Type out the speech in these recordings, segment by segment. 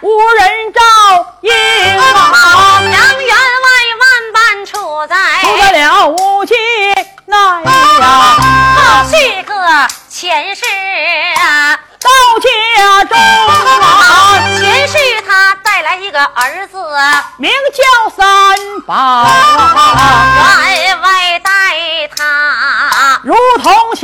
无人照应啊，杨员外万般处在。出得了无计奈呀，后续个前世啊，到家中。啊，前世他带来一个儿子，名叫三宝啊，员外待他。如同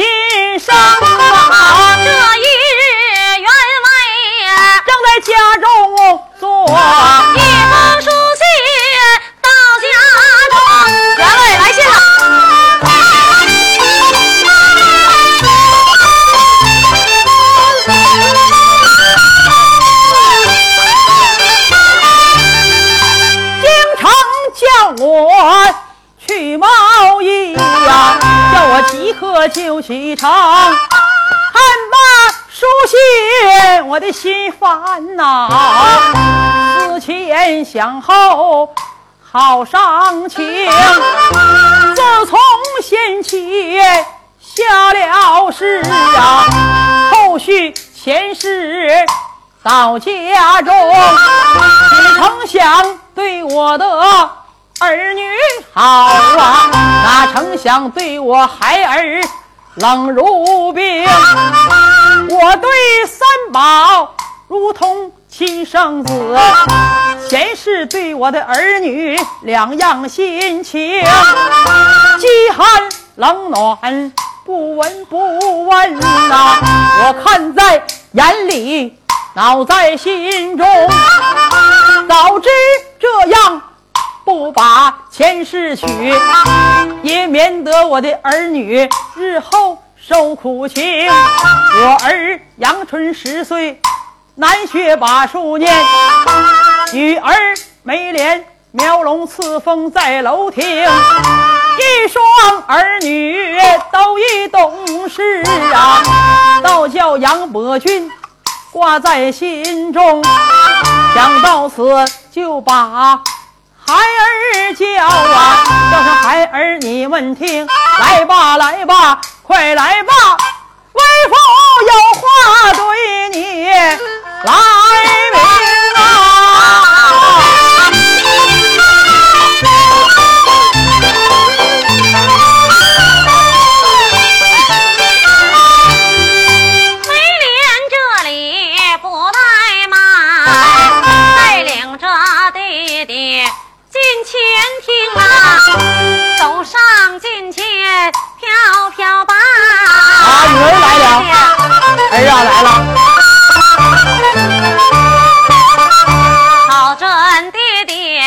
烦恼，思前想后好伤情。自从先妻下了世啊，后续前世到家中，只成想对我的儿女好啊，哪成想对我孩儿冷如冰。我对三宝如同亲生子，前世对我的儿女两样心情，饥寒冷暖不闻不问呐、我看在眼里，恼在心中。早知这样，不把前世娶，也免得我的儿女日后受苦情。我儿杨春十岁，南学把书念；女儿眉莲描龙刺凤在楼亭。一双儿女都已懂事啊，倒叫杨伯君挂在心中。想到此，就把孩儿叫啊，叫声孩儿你们听，来吧来吧，快来吧，为父有话对你来明啊。儿啊来了，好准爹爹，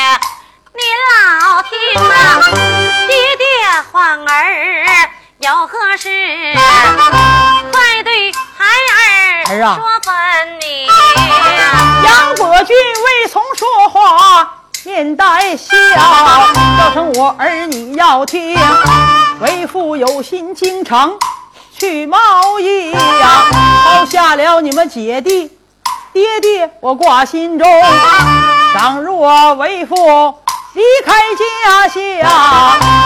您老听啊，爹爹唤儿有何事？快对孩儿说分明。杨伯俊未从说话，面带笑，叫声我儿你要听，为父有心京城去贸易呀，抛下了你们姐弟，爹爹我挂心中，倘若为父离开家乡，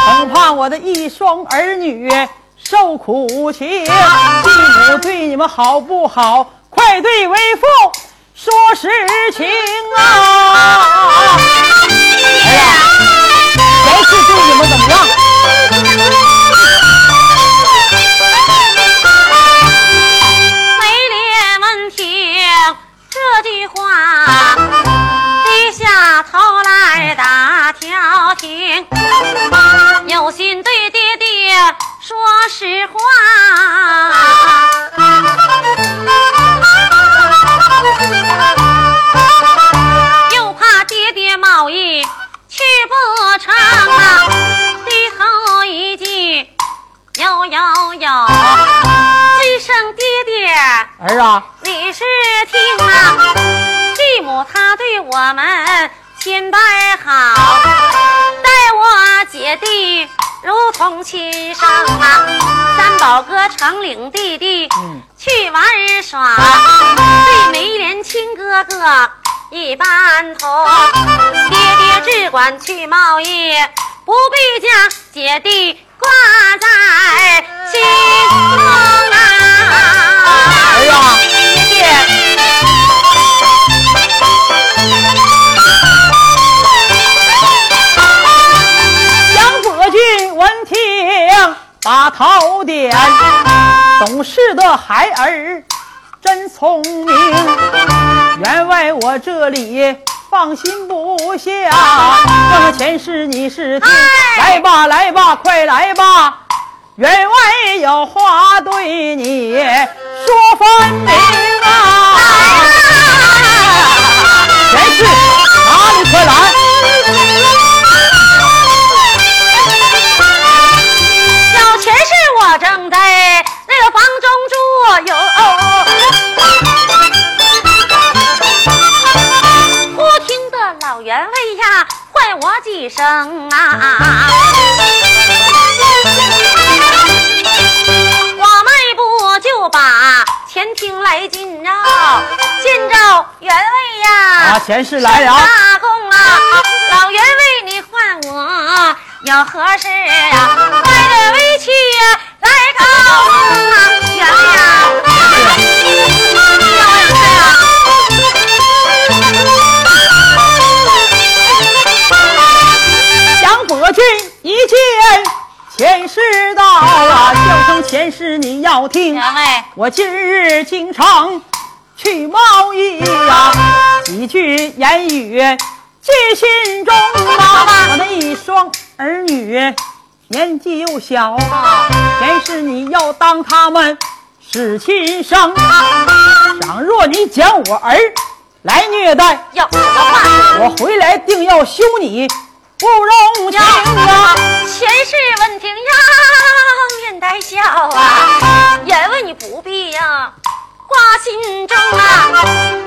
恐怕我的一双儿女受苦情，继母对你们好不好？快对为父说实情啊！哎呀，前世对你们怎么样？这句话，低下头来打调停，有心对爹爹说实话。又怕爹爹贸易去不成啊，低头一句有有有，这声爹。儿啊，你是听啊，继母她对我们千般好，待我姐弟如同亲生啊。三宝哥常领弟弟嗯去玩耍，对梅莲亲哥哥一般同，爹爹只管去贸易，不必将姐弟挂在心中啊！儿啊，爹。杨伯君闻听把头点，懂事的孩儿真聪明。员外我这里放心不下，挣钱是你是听，来吧来吧快来吧，员外有话对你说分明啊！钱是哪里快来？小钱是我正在那个房中住哟。忽听得老员外呀唤我几声啊，前厅来进啊，见着员外呀。来了。大公啊，老员外，你唤我有何事啊？带着委屈来告诉啊，员外呀，要有事啊。杨伯君一见前世道啊，叫声前世你要听。我今日经常去贸易呀、几句言语记心中啊。我那一双儿女年纪又小，前世你要当他们是亲生。倘若你将我儿来虐待？我回来定要休你不容情啊！前世闻听呀，面带笑啊，员外你不必呀挂心中啊。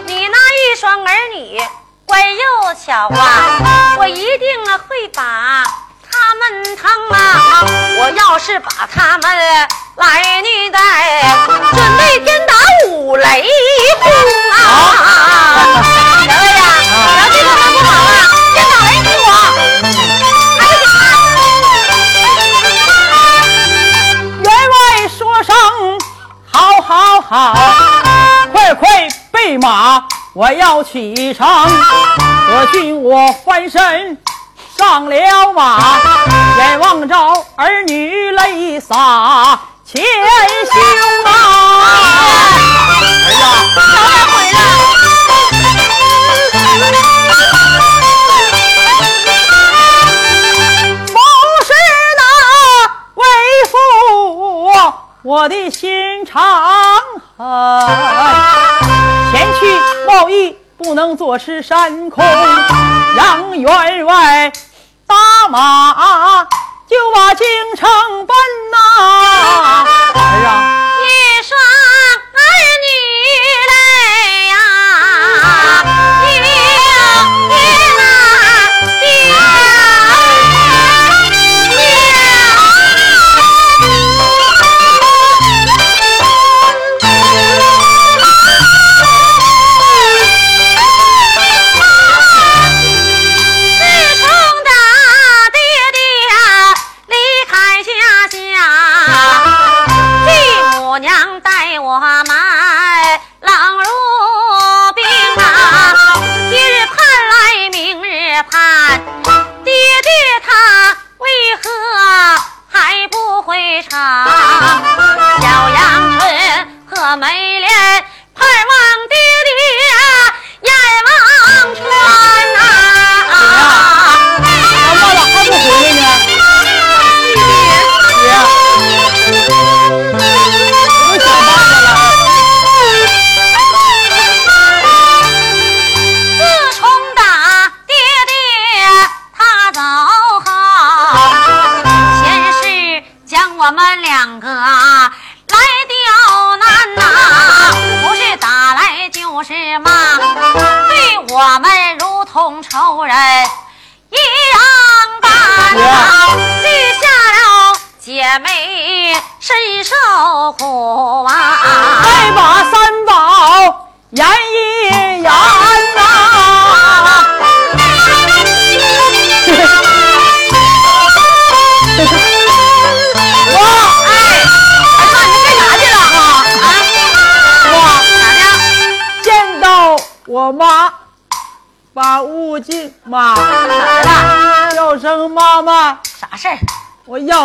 你那一双儿女乖又巧啊，我一定啊会把他们疼啊。我要是把他们来虐待，准备天打五雷轰啊！员外呀，好快快备马，我要启程。我军我翻身上了马，眼望着儿女泪洒前胸啊！儿呀，早点回来。我的心肠狠，前去贸易不能坐吃山空，杨员外打马就把京城奔呐、儿啊，一生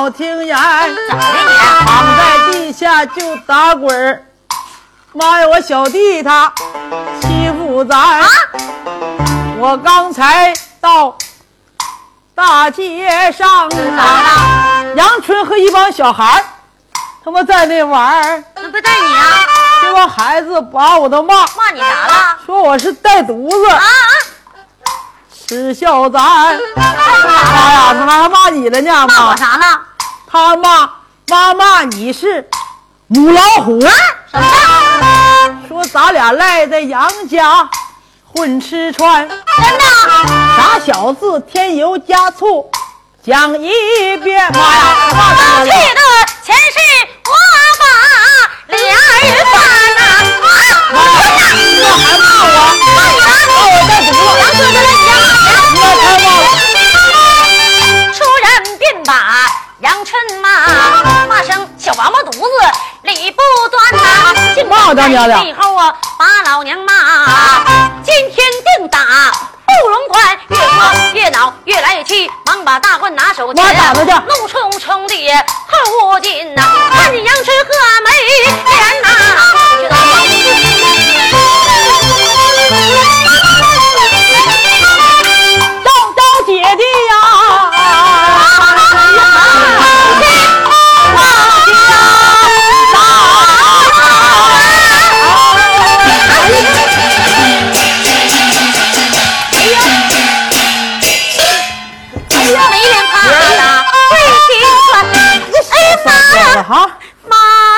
听言，怎么的你？躺在地下就打滚儿。妈呀，我小弟他欺负咱，我刚才到大街上咋啊，了？杨春和一帮小孩儿他们在那玩儿，那不带你啊？这帮孩子把我都骂，骂你啥了？说我是带犊子，啊耻笑咱。妈呀，他妈还骂你了呢，骂我。啥了？他骂妈骂你是母老虎？说咱俩赖在杨家混吃穿，真的？傻小子添油加醋讲一遍。妈呀，骂过去！的前世，我把俩人翻呐。妈呀，你这还骂我？骂你啥？骂我哥！出人便把杨春骂，骂声小王八犊子理不端呐。竟骂我当家的。背后啊，把老娘骂，今天定打。不容宽，越说越恼，越来越气，忙把大棍拿手妈打他去怒冲冲的后无尽呐，看见杨春和眉眼呐，哈，妈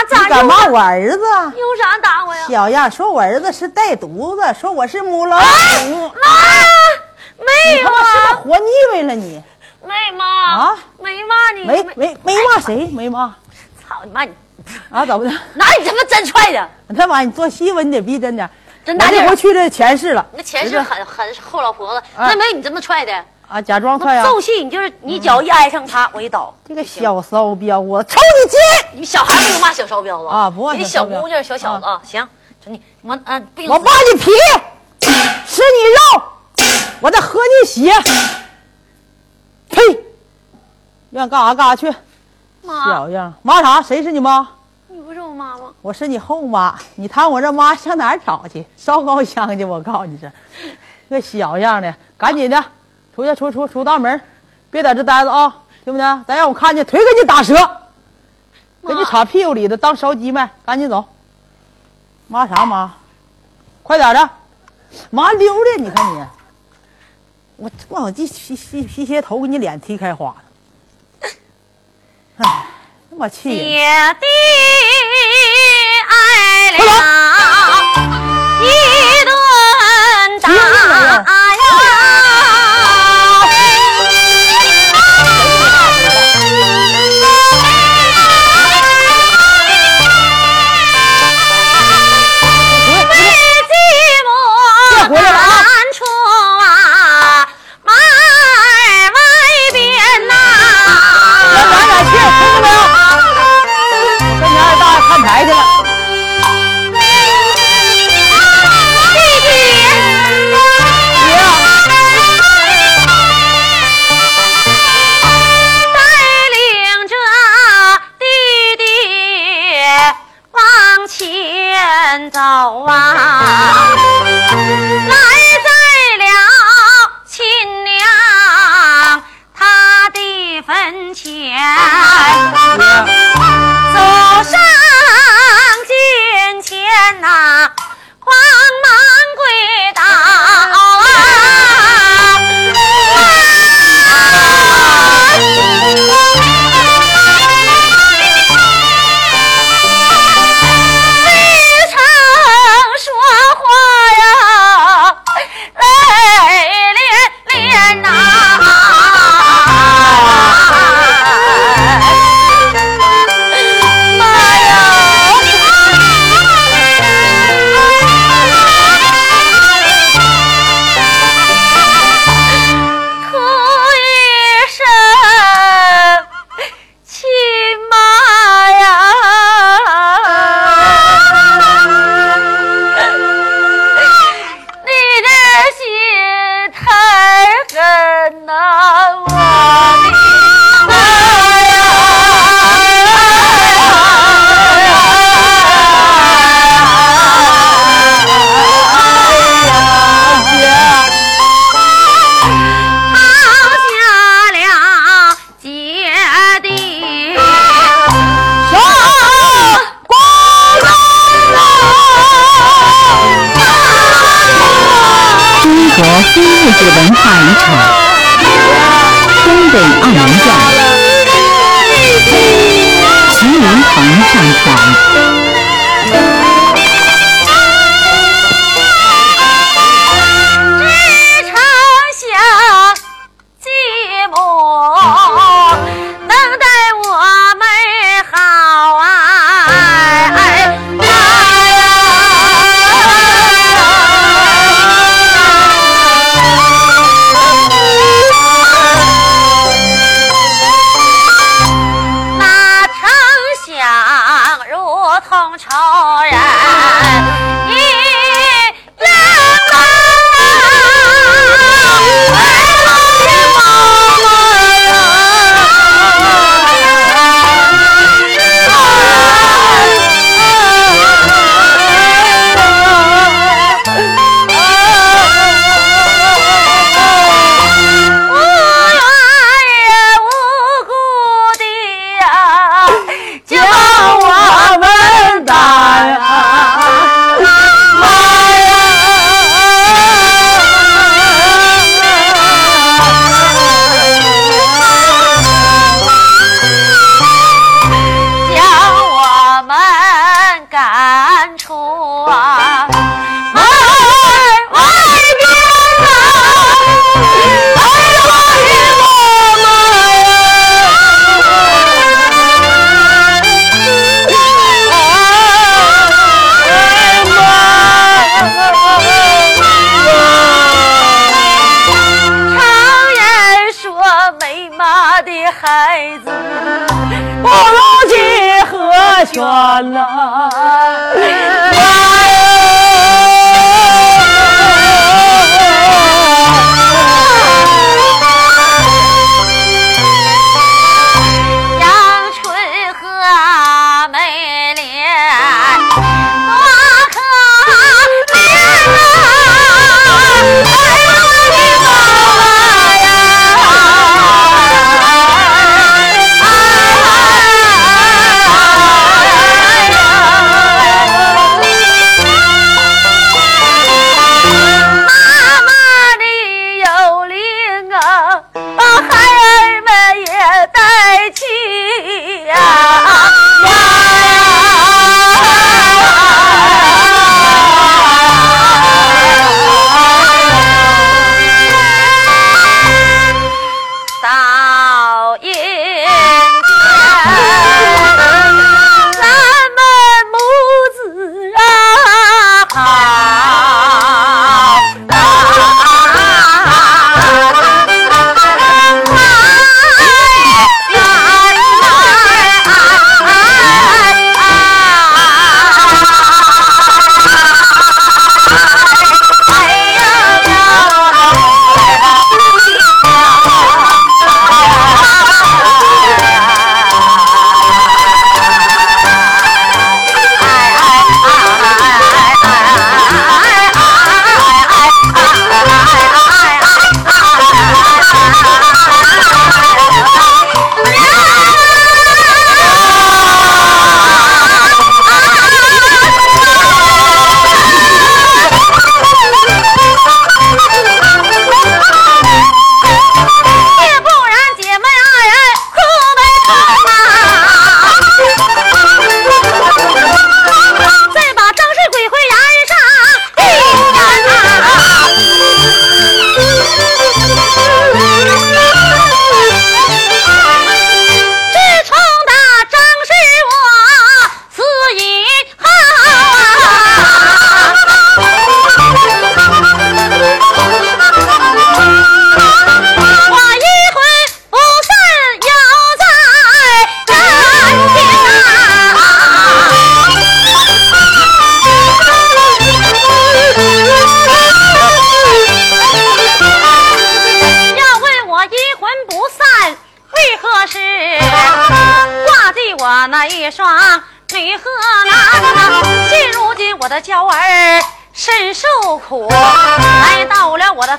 咋你敢骂我儿子？用啥打我呀？小样，说我儿子是带犊子，说我是母老虎，妈，没有你他妈是不是啊，活腻歪了你？没妈啊，没骂你，没没没骂谁？没骂操你妈你，啊？怎么的？哪你他妈真踹的？你他妈你做戏吧，你得逼真点。真打点这回去这前世了，那前世很很后老婆子，啊那没有你这么踹的。啊，假装踹啊！揍戏你就是你脚一挨上他，我一倒。这个小骚彪，我抽你筋！你小孩不能骂小骚彪子啊不骂你小小姑娘小小子啊，行，瞅你我嗯，不我扒你皮，吃你肉，我再喝你血。呸！愿干啥干啥去，妈，小样！妈啥？谁是你妈？你不是我妈吗？我是你后妈，你谈我这妈上哪儿找去？烧高香去！我告诉你这，这小样的，赶紧的，出去出出出大门，别在这待着啊，听不听？再让我看见腿给你打折，给你插屁股里头当烧鸡卖，赶紧走。妈啥妈？快点的，妈溜的，你看你，我我我这皮皮皮鞋头给你脸踢开花了，哎，那么气人。姐弟挨了一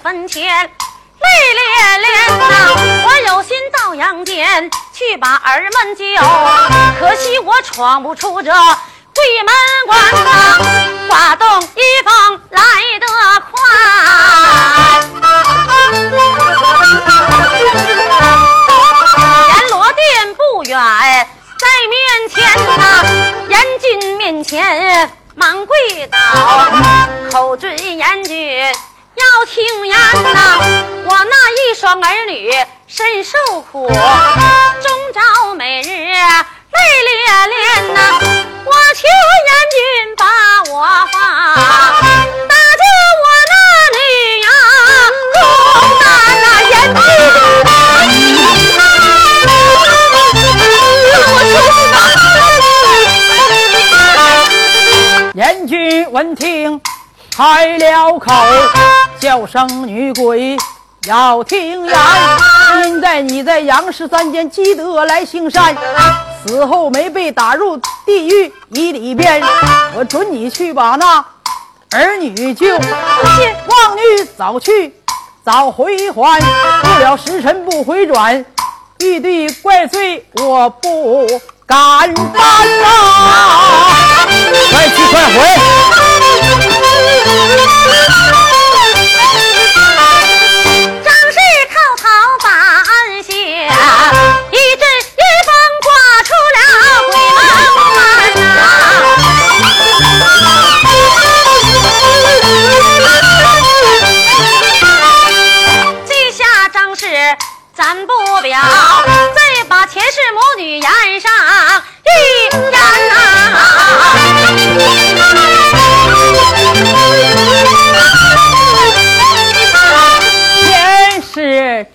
坟前泪涟涟呐我有心到阳间去把儿们救可惜我闯不出这鬼门关呐。刮动一方来得快阎罗殿不远在面前呐阎君面前忙跪倒。口尊阎君要听言呐，我那一双儿女深受苦，终朝每日泪涟涟呐，我求阎君把我放，打救我那女呀，公难呐，阎君。阎君闻听，开了口，叫声女鬼要听言。现在你在杨氏三间积德来行善，死后没被打入地狱以里边，我准你去把那儿女救。望女早去早回还，不了时辰不回转，玉帝怪罪我不敢担呐、快去快回！不表，再把前世母女言上一言呐。天是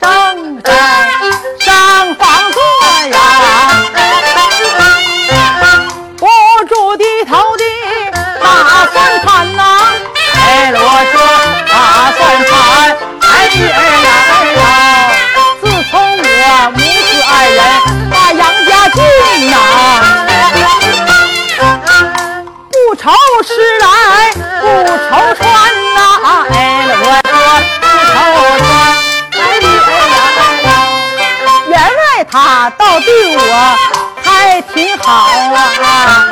还挺好啊。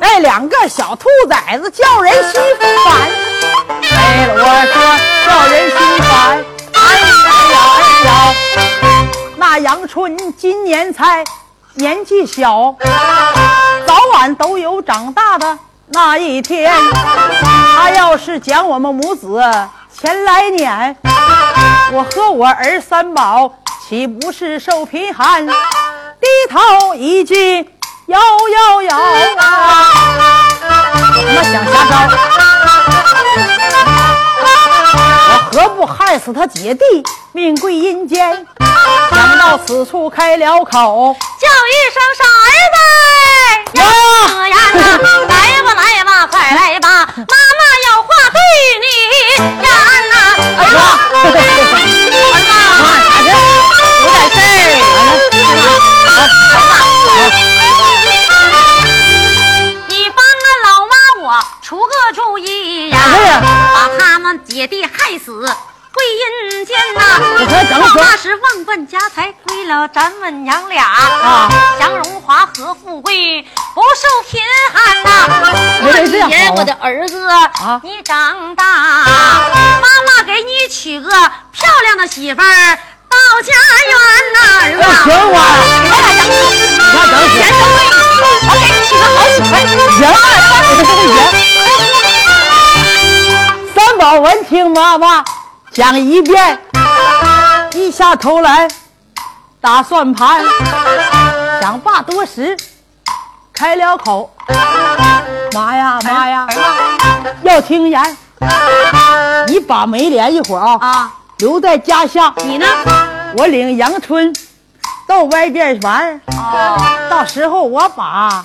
哎，两个小兔崽子叫人心烦，哎，我说叫人心烦，哎呀呀哎呀，那杨春今年才年纪小，早晚都有长大的那一天。他要是讲我们母子前来撵，我和我儿三宝岂不是受贫寒？低头一句摇摇摇啊！我想瞎招，我何不害死他姐弟，命归阴间？想到此处开了口，叫一声傻儿子呀来吧来吧，快来吧，妈妈有话对你呀呐。哎呀，儿子，姐弟害死。归阴间呐，我还等会儿那时忘本家财归了咱们娘俩啊享荣华和富贵，不受贫寒呐。没人这样好啊，我的儿子，啊你长大，妈妈给你娶个漂亮的媳妇儿到家园呐，儿子。哎行我我那等会钱都给你，我给你娶个好媳妇儿。行，三宝闻听妈妈讲一遍，低下头来打算盘，想罢多时，开了口，妈呀妈呀，要听言，你把梅莲一会儿啊，啊，留在家乡，你呢？我领杨春到外边玩，哦，到时候我把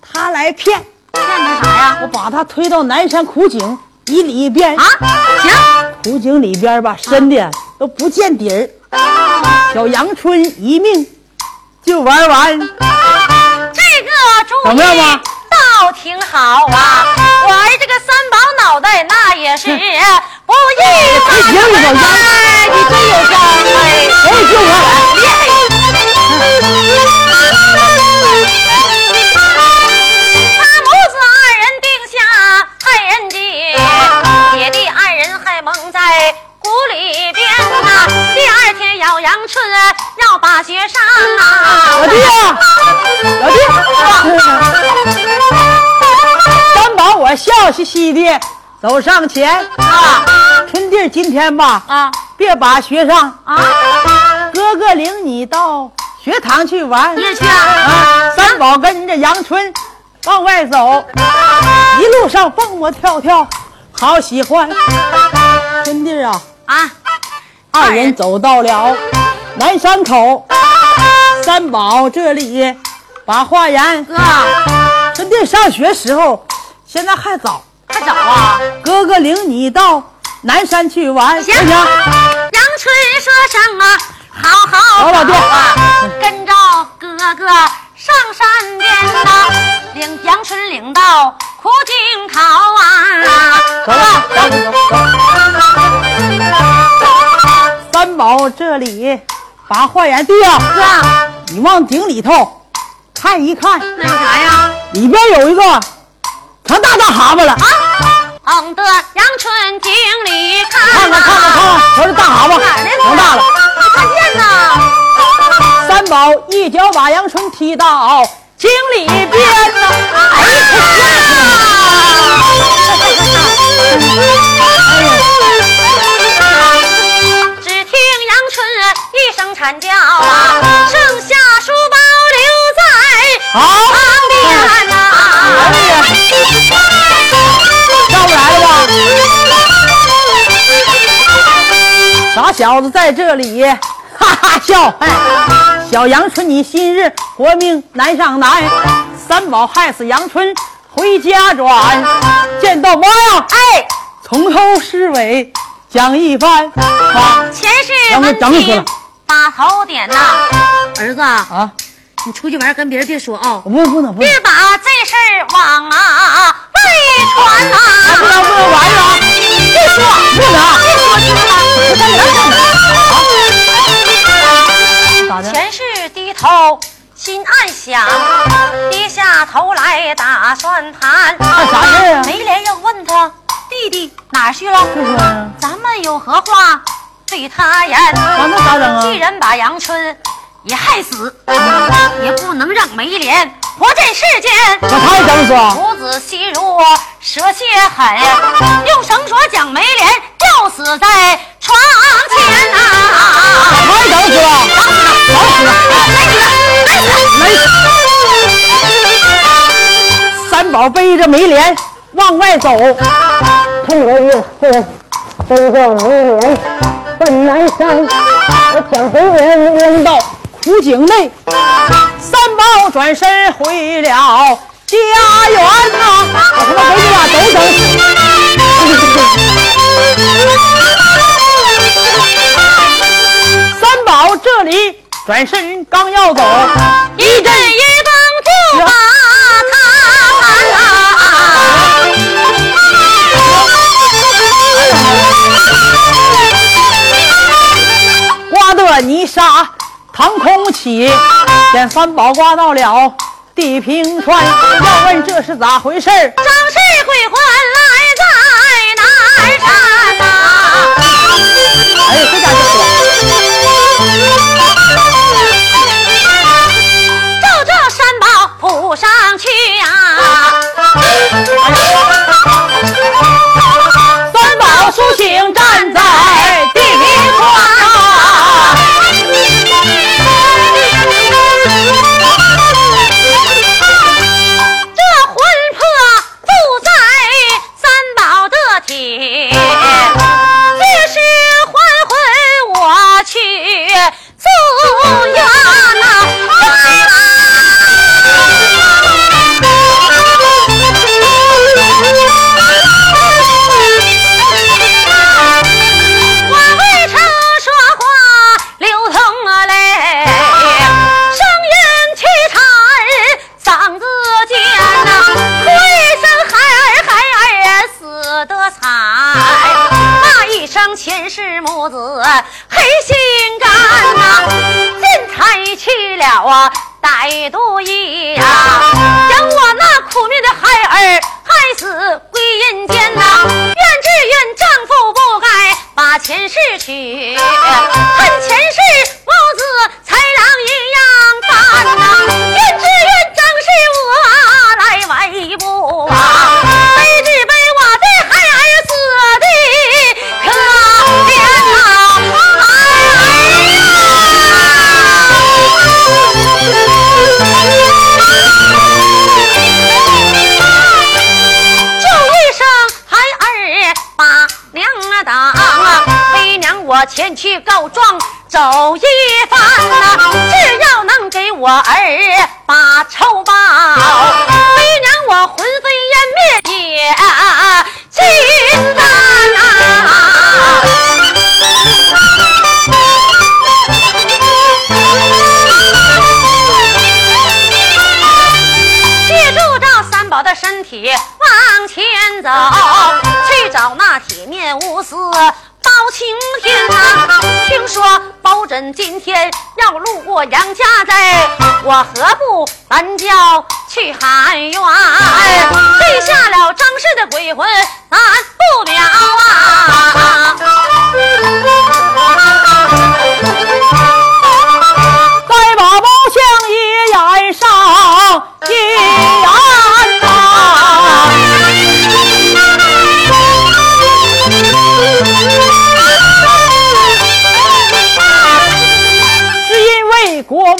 他来骗。骗他啥呀？我把他推到南山苦井一里边啊，行，湖井里边吧，深的都不见底儿。小阳春一命就玩完，这个主怎么样倒挺好啊。我儿这个三宝脑袋那也是不一般行你老杨哎你真有招哎！哎，就我第二天要阳春要把学上啊！老弟呀，老弟，三宝我我笑嘻嘻的走上前啊春弟今天吧，啊别把学上，啊！哥哥领你到学堂去玩。三宝跟着阳春往外走，一路上蹦蹦跳跳，好喜欢。春弟啊，啊，二人走到了南山口，三宝这里把话言。哥春弟上学时候，现在还早，还早啊！哥哥领你到南山去玩，行行不行？杨春说声啊，好好好老弟啊，跟着哥哥上山边呐，领杨春领到苦井口啊。走了，走走走。三宝这里把话言对呀、哥，你往井里头看一看，那有啥呀？里边有一个成大大蛤蟆了啊。捧得阳春井里看看看看看看看，瞧这大蛤蟆哪儿呢？成大了。没看见呢。三宝一脚把阳春踢到井里边呢。哎呀，只听杨春一声惨叫啊，剩下书包留在好，旁边呐。哎呀，上不来了吧？傻小子在这里哈哈笑，哎，小杨春你今日活命难上难，三宝害死杨春回家转，见到妈呀，哎，从头至尾讲一番啊前世杨问题把头点呐，儿子，啊！你出去玩跟别人别说啊，我不不能不能别把这事儿往啊外传呐。不能不能玩啊，别说，不能别说，听着吗？咋的？前世低头心暗想，低下头来打算盘。干啥事儿啊？梅莲要问他弟弟哪去了？就说呀，咱们有何话对他言？咱们咋整啊既？然把杨春也害死，也不能让梅莲活在世间。把他也整死啊？母子细如蛇蝎狠，用绳索将梅莲吊死在床前呐、把他也整死了？整死了！没三宝背着梅莲往外走，奔南山，我将梅莲扔到苦井内。三宝转身回了家园呐、把他们回去吧，都整死。三宝这里转身刚要走，一阵一泥沙腾空起，见三宝刮到了地平川。要问这是咋回事儿？张氏鬼魂来在南山呐、哎呀，这家就说，照这山宝扑上去呀、三前去告状走一番呐，只要能给我儿要路过杨家寨，我何不咱叫去喊冤？坠下了张氏的鬼魂，咱不了啊！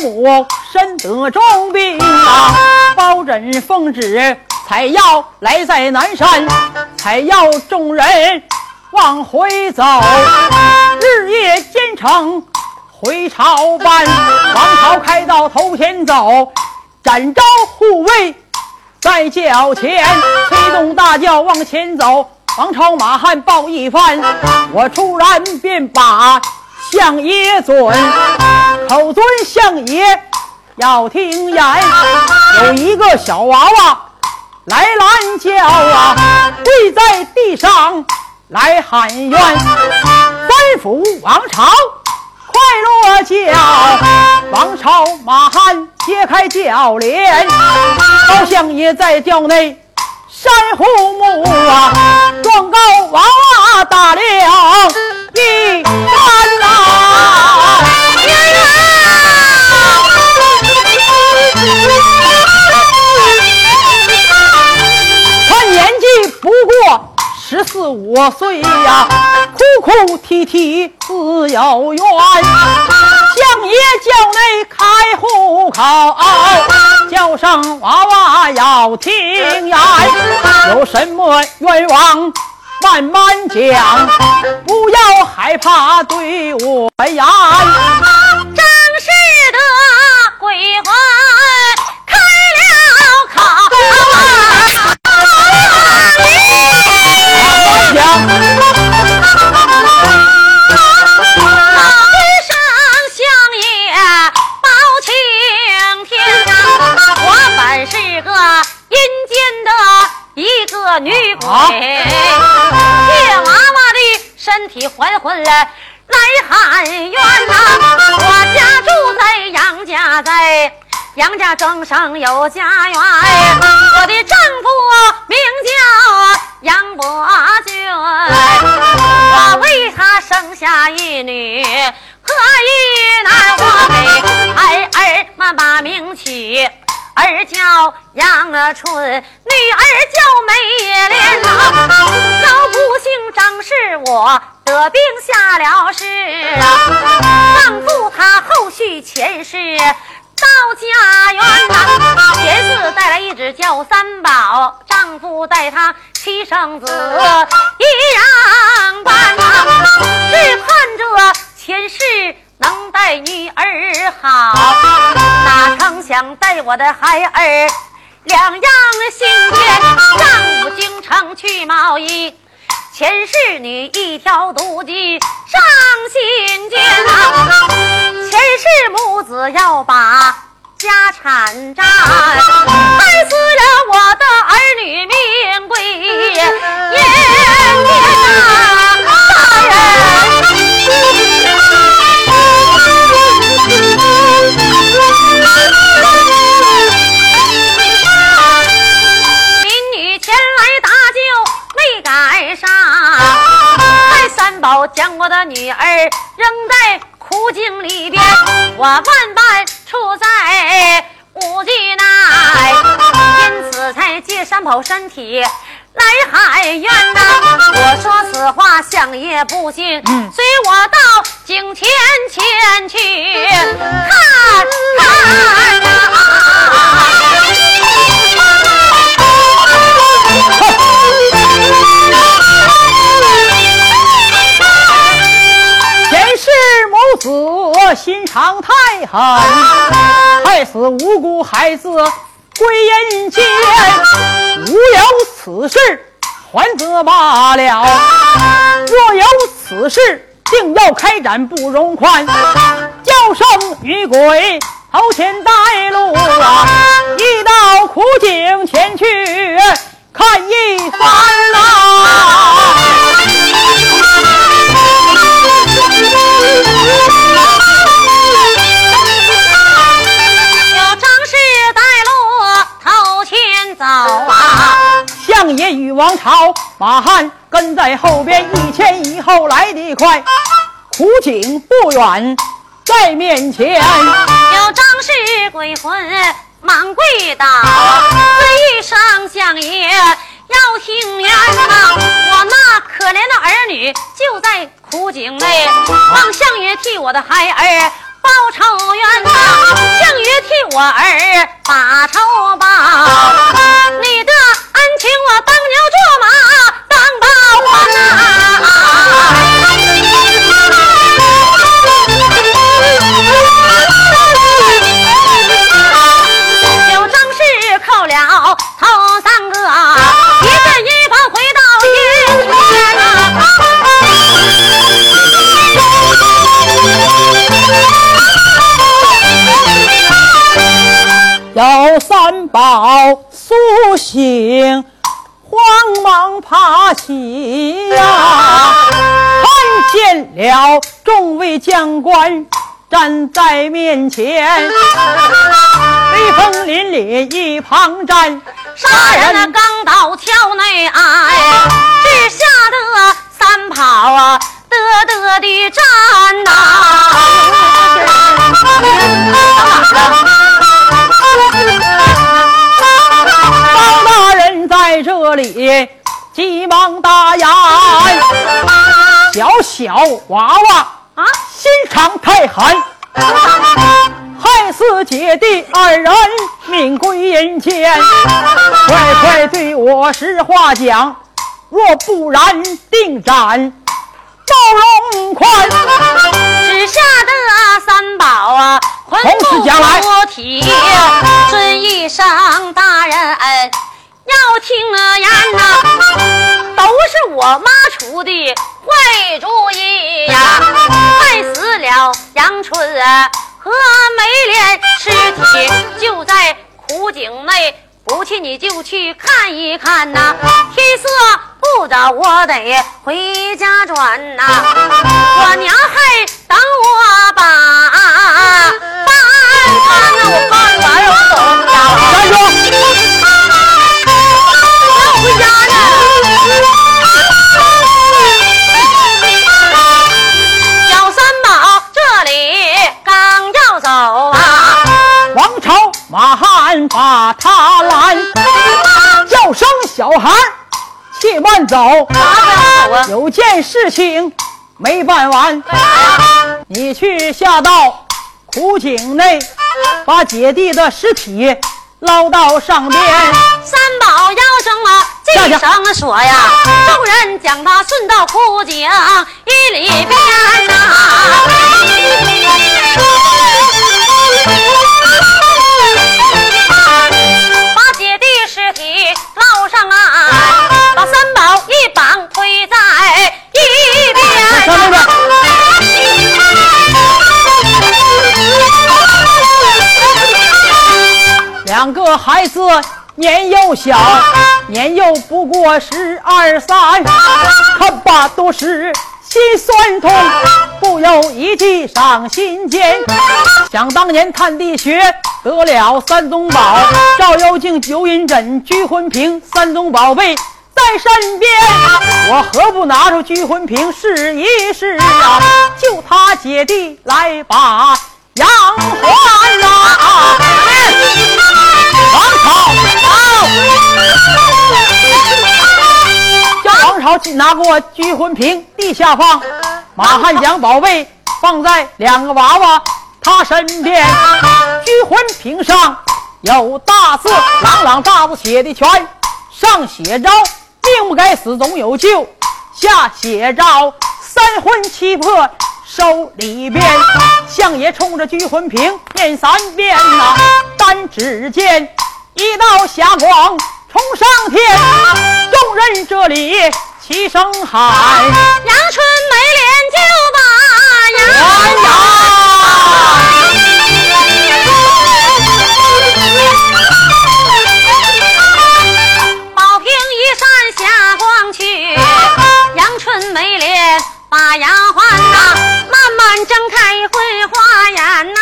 母身得重病啊，包拯奉旨采药来在南山，采药众人往回走，日夜兼程回朝班，王朝开到头前走，展昭护卫在轿前，催动大轿往前走。王朝马汉报一番，我突然便把相爷尊，口尊相爷要听言，有一个小娃娃来拦轿啊，跪在地上来喊冤，三府王朝。快落轿，王朝马汉揭开轿帘，高相爷在轿内山虎目啊，状告娃娃打了一番呐、他年纪不过十四五岁呀，哭哭啼啼自有缘。相爷叫内开户口，叫上娃娃要听言，有什么冤枉慢慢讲，不要害怕对我言。张氏的鬼魂开了口。讲老一声相爷包青天，我本是个阴间的一个女鬼，啊借娃娃的身体还魂来喊冤呐。我家住在杨家寨。杨家庄上有家园，我的丈夫名叫杨伯俊，我为他生下一女和一男，我给孩儿们把名起。儿叫杨春，女儿叫美莲呐。老不幸张氏我得病下了世啊，丈夫他后续前世。到家园呐，前世带来一只叫三宝，丈夫带他七生子一样般呐，只盼着前世能带女儿好，哪成想带我的孩儿两样心间，丈夫京城去贸易。前世女一条毒计上心间啊，前世母子要把家产占，害死了我的儿女命归眼间呐，大人。民女前来搭救没赶上，太三宝将我的女儿扔在苦境里边，我万般处在无计奈，因此才借三宝身体来海冤呐。我说此话，相爷不信，随我到井前前去看看呐。前心肠太狠，害死无辜孩子归阴间。无有此事，还则罢了；若有此事，定要开展不容宽。叫声女鬼头前带路啊，一道苦井前去看一番呐、相爷与王朝，马汉跟在后边，一前一后来得快。苦景不远，在面前。有张氏鬼魂忙跪倒，尊一声相爷要听言呐，我那可怜的儿女就在苦井内，望相爷替我的孩儿。报仇冤呐，项羽替我儿把仇报，你的恩情我当牛做马当报啊！有张氏扣了头三个，一阵一跑回到阴间啊！有三宝苏醒，慌忙爬起呀、看见了众位将官站在面前，威风凛凛一旁站，杀人的刚到桥内岸，只吓得三跑啊，得得的站呐、包大人在这里急忙答言，小小娃娃啊，心肠太寒，害死姐弟二人命归阴间。快快对我实话讲，若不然定斩包容宽。只吓得三宝啊，魂同时讲来不体，尊一声大人要听言呐，都是我妈出的坏主意呀，害死了杨春和梅莲，尸体就在苦井内。不去你就去看一看呐，天色不早，我得回家转呐。我娘还等我把饭看呐，我告诉完孩儿且慢走？有件事情没办完。你去下到苦井内，把姐弟的尸体捞到上边。三宝要声啊，下去这声说呀，众人将他顺到枯井一里边呐、把两个孩子年幼小，年幼不过十二三，看罢都是心酸痛，不由一计上心间。想当年探地穴得了三宗宝，照妖镜、九阴枕、拘魂瓶，三宗宝贝。在身边，我何不拿出拘魂瓶试一试啊？就他姐弟来把杨环呐、拿过拘魂瓶地下放，马汉将宝贝放在两个娃娃他身边，拘魂瓶上有大字，朗朗大字写的全，上写着命不该死总有救，下写着三魂七魄手里边，相爷冲着拘魂瓶念三遍呐，单只见一道霞光冲上天，众人这里齐声喊：阳春美脸就把呀哎呀！宝瓶一扇霞光去，阳春美脸把牙还呐，慢慢睁开会花眼呐。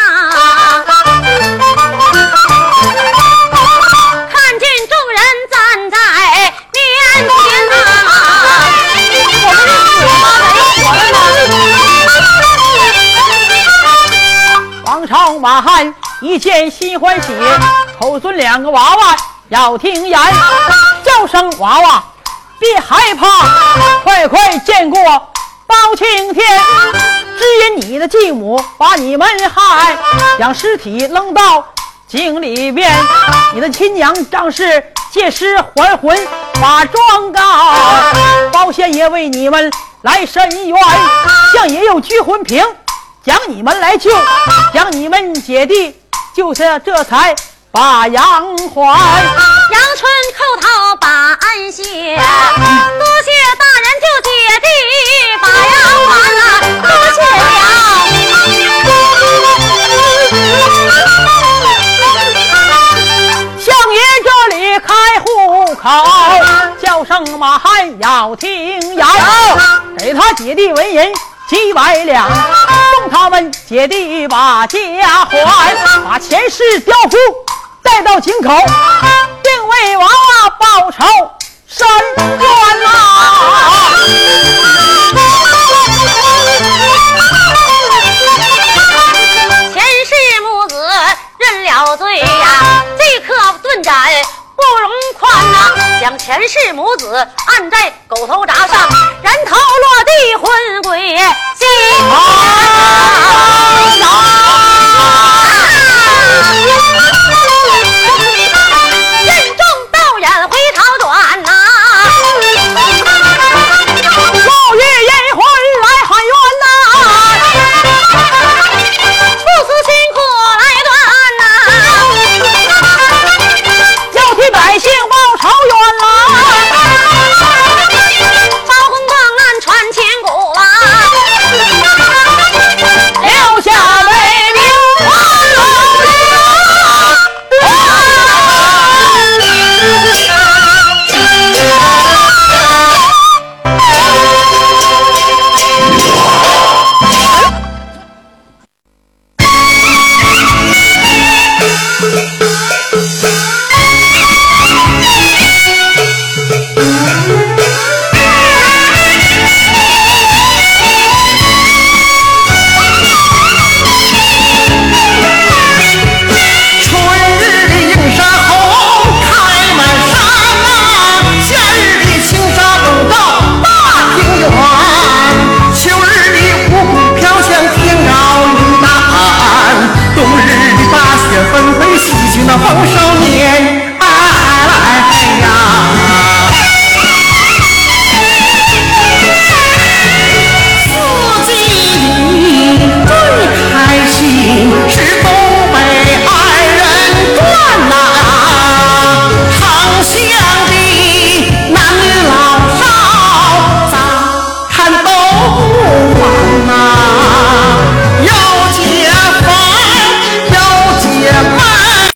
马汉一见心欢喜，口尊两个娃娃要听言，叫声娃娃别害怕，快快见过包青天。只因你的继母把你们害，将尸体扔到井里边，你的亲娘仗势借尸还魂，把状告。包仙爷为你们来伸冤，相爷有拘魂瓶。将你们来救，将你们姐弟就是，这才把杨还。阳春叩头把安谢，多谢大人救姐弟把杨还啊，多谢了。相爷这里开户口，叫声马汉要听言，给他姐弟纹银几百两，他们姐弟把家还，把前世刁夫带到井口，并为娃娃报仇伸冤呐、前世母子认了罪呀，这颗盾斩不容宽啊！将前世母子按在狗头铡上，人头落地，魂归西天。